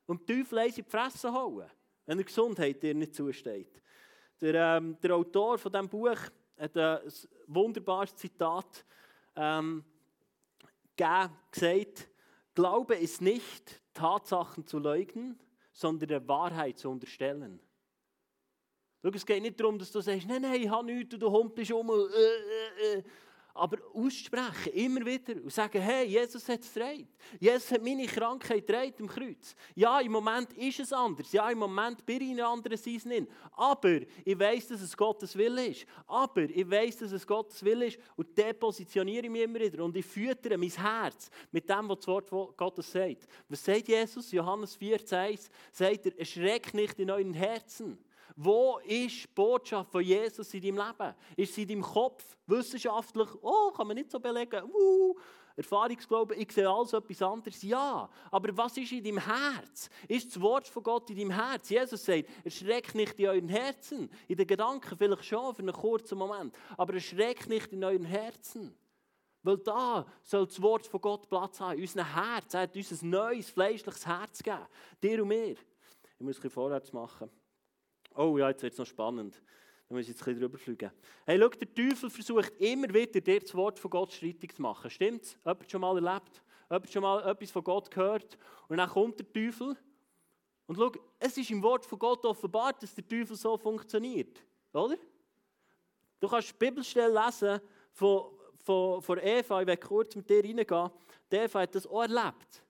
und die Teufel in die Fresse hauen, wenn die Gesundheit dir nicht zusteht. Der, ähm, der Autor von diesem Buch hat ein wunderbares Zitat ähm, gesagt, Glaube ist nicht, Tatsachen zu leugnen, sondern der Wahrheit zu unterstellen. Schau, es geht nicht darum, dass du sagst, nein, nein, ich habe nichts und du humpelst um. Äh, äh, äh. Aber aussprechen, immer wieder, und sagen, hey, Jesus hat es getragen. Jesus hat meine Krankheit getragen im Kreuz. Ja, im Moment ist es anders. Ja, im Moment bin ich in einer anderen Season. Aber ich weiß, dass es Gottes Wille ist. Aber ich weiß, dass es Gottes Wille ist. Und da positioniere ich mich immer wieder. Und ich füttere mein Herz mit dem, was das Wort Gottes sagt. Was sagt Jesus? Johannes 14, sagt er, erschreckt nicht in euren Herzen. Wo ist die Botschaft von Jesus in deinem Leben? Ist sie in deinem Kopf wissenschaftlich? Oh, kann man nicht so belegen. Uh, Erfahrungsglauben, ich sehe alles etwas anderes. Ja, aber was ist in deinem Herz? Ist das Wort von Gott in deinem Herz? Jesus sagt, erschreckt nicht in euren Herzen. In den Gedanken vielleicht schon für einen kurzen Moment, aber erschreckt nicht in euren Herzen. Weil da soll das Wort von Gott Platz haben, in unserem Herz. Er hat uns ein neues, fleischliches Herz gegeben. Dir und mir. Ich muss ein bisschen vorwärts machen. Oh ja, jetzt wird es noch spannend. Da muss ich jetzt ein bisschen drüber fliegen. Hey, schau, der Teufel versucht immer wieder, dir das Wort von Gott streitig zu machen. Stimmt's? Jemand schon mal erlebt? Jemand schon mal etwas von Gott gehört? Und dann kommt der Teufel. Und schau, es ist im Wort von Gott offenbart, dass der Teufel so funktioniert. Oder? Du kannst die Bibelstelle lesen von, von, von Eva. Ich werde kurz mit dir reingehen. Die Eva hat das auch erlebt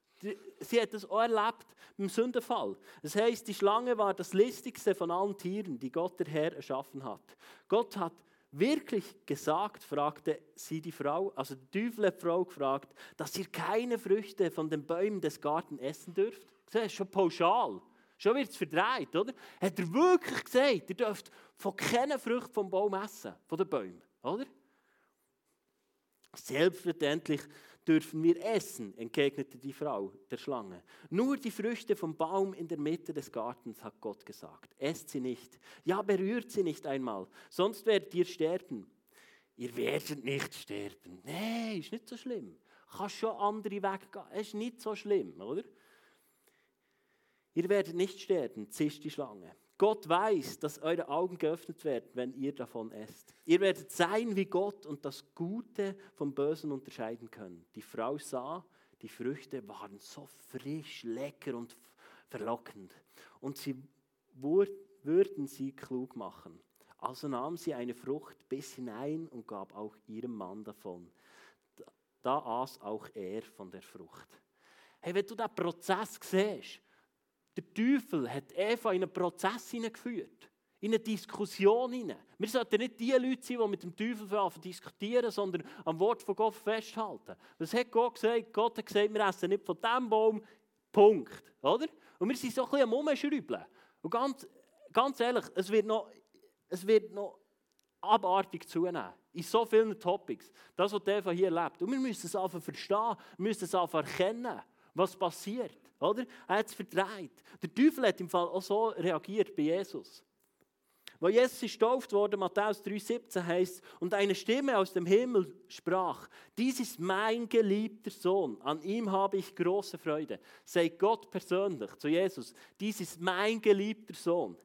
sie hat das auch erlebt beim Sündenfall. Das heißt, die Schlange war das listigste von allen Tieren, die Gott der Herr erschaffen hat. Gott hat wirklich gesagt, fragte sie die Frau, also die Teufel hat die Frau gefragt, dass ihr keine Früchte von den Bäumen des Gartens essen dürft. Das ist schon pauschal. Schon wird es verdreht, oder? Hat er wirklich gesagt, ihr dürft von keinen Früchten vom Baum essen, von den Bäumen, oder? Selbstverständlich dürfen wir essen, entgegnete die Frau der Schlange. Nur die Früchte vom Baum in der Mitte des Gartens, hat Gott gesagt. Esst sie nicht. Ja, berührt sie nicht einmal, sonst werdet ihr sterben. Ihr werdet nicht sterben. Nee, ist nicht so schlimm. Kannst schon andere Wege gehen. Es ist nicht so schlimm, oder? Ihr werdet nicht sterben, zischt die Schlange. Gott weiß, dass eure Augen geöffnet werden, wenn ihr davon esst. Ihr werdet sein wie Gott und das Gute vom Bösen unterscheiden können. Die Frau sah, die Früchte waren so frisch, lecker und verlockend. Und sie würden sie klug machen. Also nahm sie eine Frucht bis hinein und gab auch ihrem Mann davon. Da aß auch er von der Frucht. Hey, wenn du diesen Prozess siehst, der Teufel hat Eva in einen Prozess hineingeführt, in eine Diskussion hinein. Wir sollten nicht die Leute sein, die mit dem Teufel diskutieren, sondern am Wort von Gott festhalten. Was hat Gott gesagt? Gott hat gesagt, wir essen nicht von diesem Baum. Punkt. Oder? Und wir sind so ein bisschen am Umschrauben. Und ganz, ganz ehrlich, es wird noch, es wird noch abartig zunehmen. In so vielen Topics. Das, was Eva hier erlebt. Und wir müssen es einfach verstehen, wir müssen es einfach erkennen, was passiert. Oder? Er hat es verdreht. Der Teufel hat im Fall auch so reagiert bei Jesus. Weil Jesus ist getauft wurde, Matthäus 3,17 heißt, und eine Stimme aus dem Himmel sprach: Dies ist mein geliebter Sohn, an ihm habe ich große Freude. Sagt Gott persönlich zu Jesus: Dies ist mein geliebter Sohn.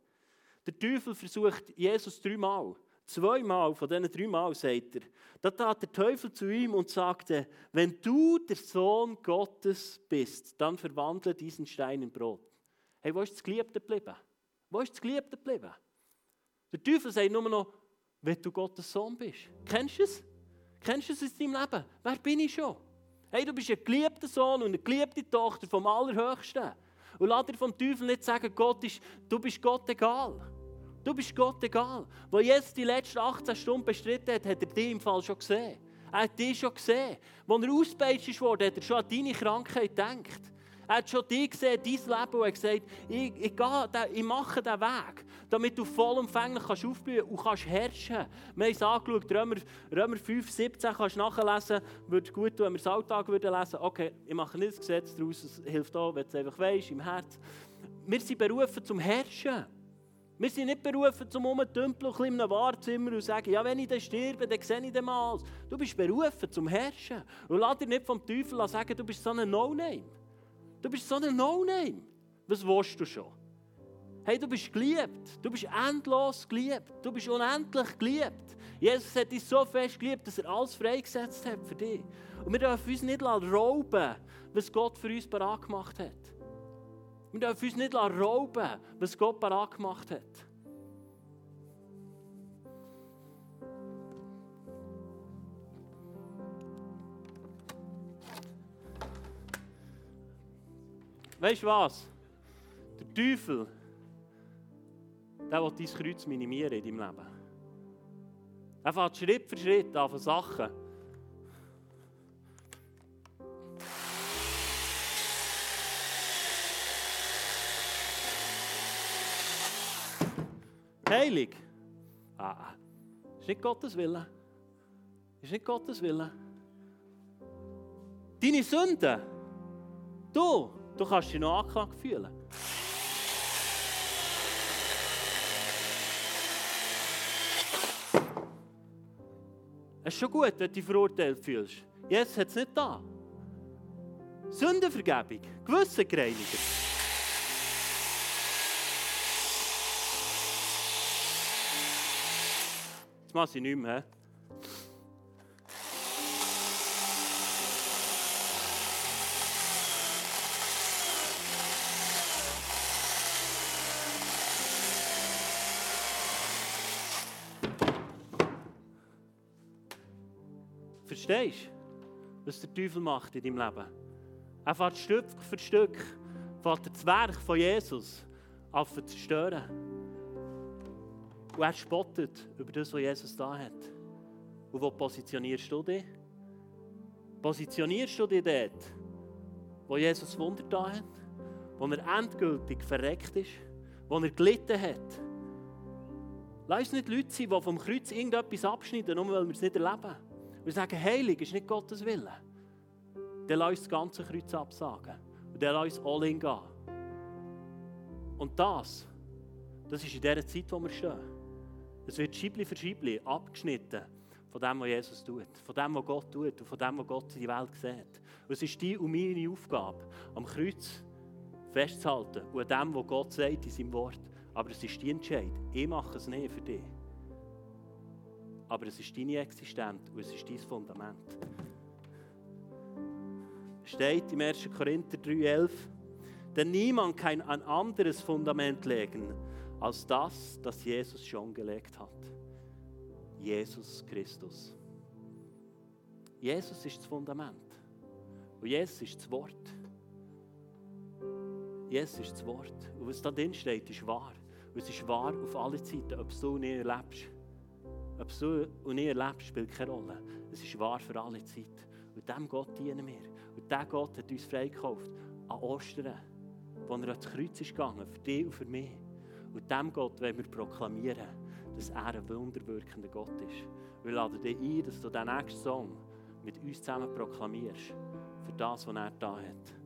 Der Teufel versucht Jesus dreimal. Zweimal von diesen dreimal sagt er, da tat der Teufel zu ihm und sagte, wenn du der Sohn Gottes bist, dann verwandle diesen Stein in Brot. Hey, wo ist das Geliebte geblieben? Wo ist das Geliebte geblieben? Der Teufel sagt nur noch, wenn du Gottes Sohn bist. Kennst du es? Kennst du es in deinem Leben? Wer bin ich schon? Hey, du bist ein geliebter Sohn und eine geliebte Tochter vom Allerhöchsten. Und lass dir vom Teufel nicht sagen, Gott ist, du bist Gott egal. Du bist Gott egal. Wo Jesus die letzten 18 Stunden bestritten hat, hat er dich im Fall schon gesehen. Er hat dich schon gesehen. Als er ausgepeitscht wurde, hat er schon an deine Krankheit gedacht. Er hat schon dich gesehen, dein Leben, und hat gesagt, ich, ich, gehe, ich mache diesen Weg, damit du vollumfänglich kannst aufblühen und kannst herrschen. Wir haben es angeschaut, Römer, Römer 5, 17 kannst du nachlesen, würde gut tun, wenn wir es Alltag würden lesen Okay, ich mache nicht das Gesetz daraus, es hilft auch, wenn du es einfach weißt, im Herz. Wir sind berufen zum Herrschen. Wir sind nicht berufen, zum Umtümpeln in einem Wahrzimmer und sagen, ja, wenn ich dann sterbe, dann sehe ich den mal. Du bist berufen zum Herrschen. Und lass dir nicht vom Teufel sagen, du bist so ein No-Name. Du bist so ein No-Name. Was willst du schon? Hey, du bist geliebt. Du bist endlos geliebt. Du bist unendlich geliebt. Jesus hat dich so fest geliebt, dass er alles freigesetzt hat für dich. Und wir dürfen uns nicht rauben, was Gott für uns bereit gemacht hat. Wir dürfen uns nicht rauben, was Gott bereit gemacht hat. Weißt du was? Der Teufel, der will dein Kreuz minimieren in deinem Leben. Er fährt Schritt für Schritt an von Sachen. Heilig. Ah, ist nicht Gottes Wille. Ist nicht Gottes Wille. Deine Sünden. Du, du kannst dich noch angeklagt fühlen. Es ist schon gut, wenn du dich verurteilt fühlst. Jetzt hat es nicht da. Sündenvergebung, Gewissengereiniger. Mache ich nicht mehr. Verstehst du, was der Teufel macht in deinem Leben? Er fährt Stück für Stück, fährt das Werk von Jesus auf zu zerstören. Und er spottet über das, was Jesus da hat. Und wo positionierst du dich? Positionierst du dich dort, wo Jesus Wunder da hat? Wo er endgültig verreckt ist? Wo er gelitten hat? Lass nicht Leute sein, die vom Kreuz irgendetwas abschneiden, nur weil wir es nicht erleben. Wir sagen, heilig ist nicht Gottes Wille. Dann lass uns das ganze Kreuz absagen. Und dann lass uns all in gehen. Und das, das ist in der Zeit, wo wir stehen. Es wird Scheibli für Scheibli abgeschnitten von dem, was Jesus tut, von dem, was Gott tut und von dem, was Gott in die Welt sieht. Und es ist die und meine Aufgabe, am Kreuz festzuhalten und an dem, was Gott sagt in seinem Wort. Aber es ist die Entscheidung. Ich mache es nicht für dich aber es ist deine Existenz und es ist dein Fundament. Steht im 1. Korinther 3,11, denn niemand kann ein anderes Fundament legen als das, das Jesus schon gelegt hat. Jesus Christus. Jesus ist das Fundament. Und Jesus ist das Wort. Jesus ist das Wort. Und was da drin steht, ist wahr. Und es ist wahr auf alle Zeiten, ob du nicht lebst. Ob du und ich erlebst, spielt keine Rolle. Es ist wahr für alle Zeit. Und dem Gott dienen wir. Und dieser Gott hat uns freigekauft an Ostern, wo er ans Kreuz ist gegangen, für dich und für mich. Und dem Gott wollen wir proklamieren, dass er ein wunderwirkender Gott ist. Wir laden dich ein, dass du den nächsten Song mit uns zusammen proklamierst, für das, was er da hat.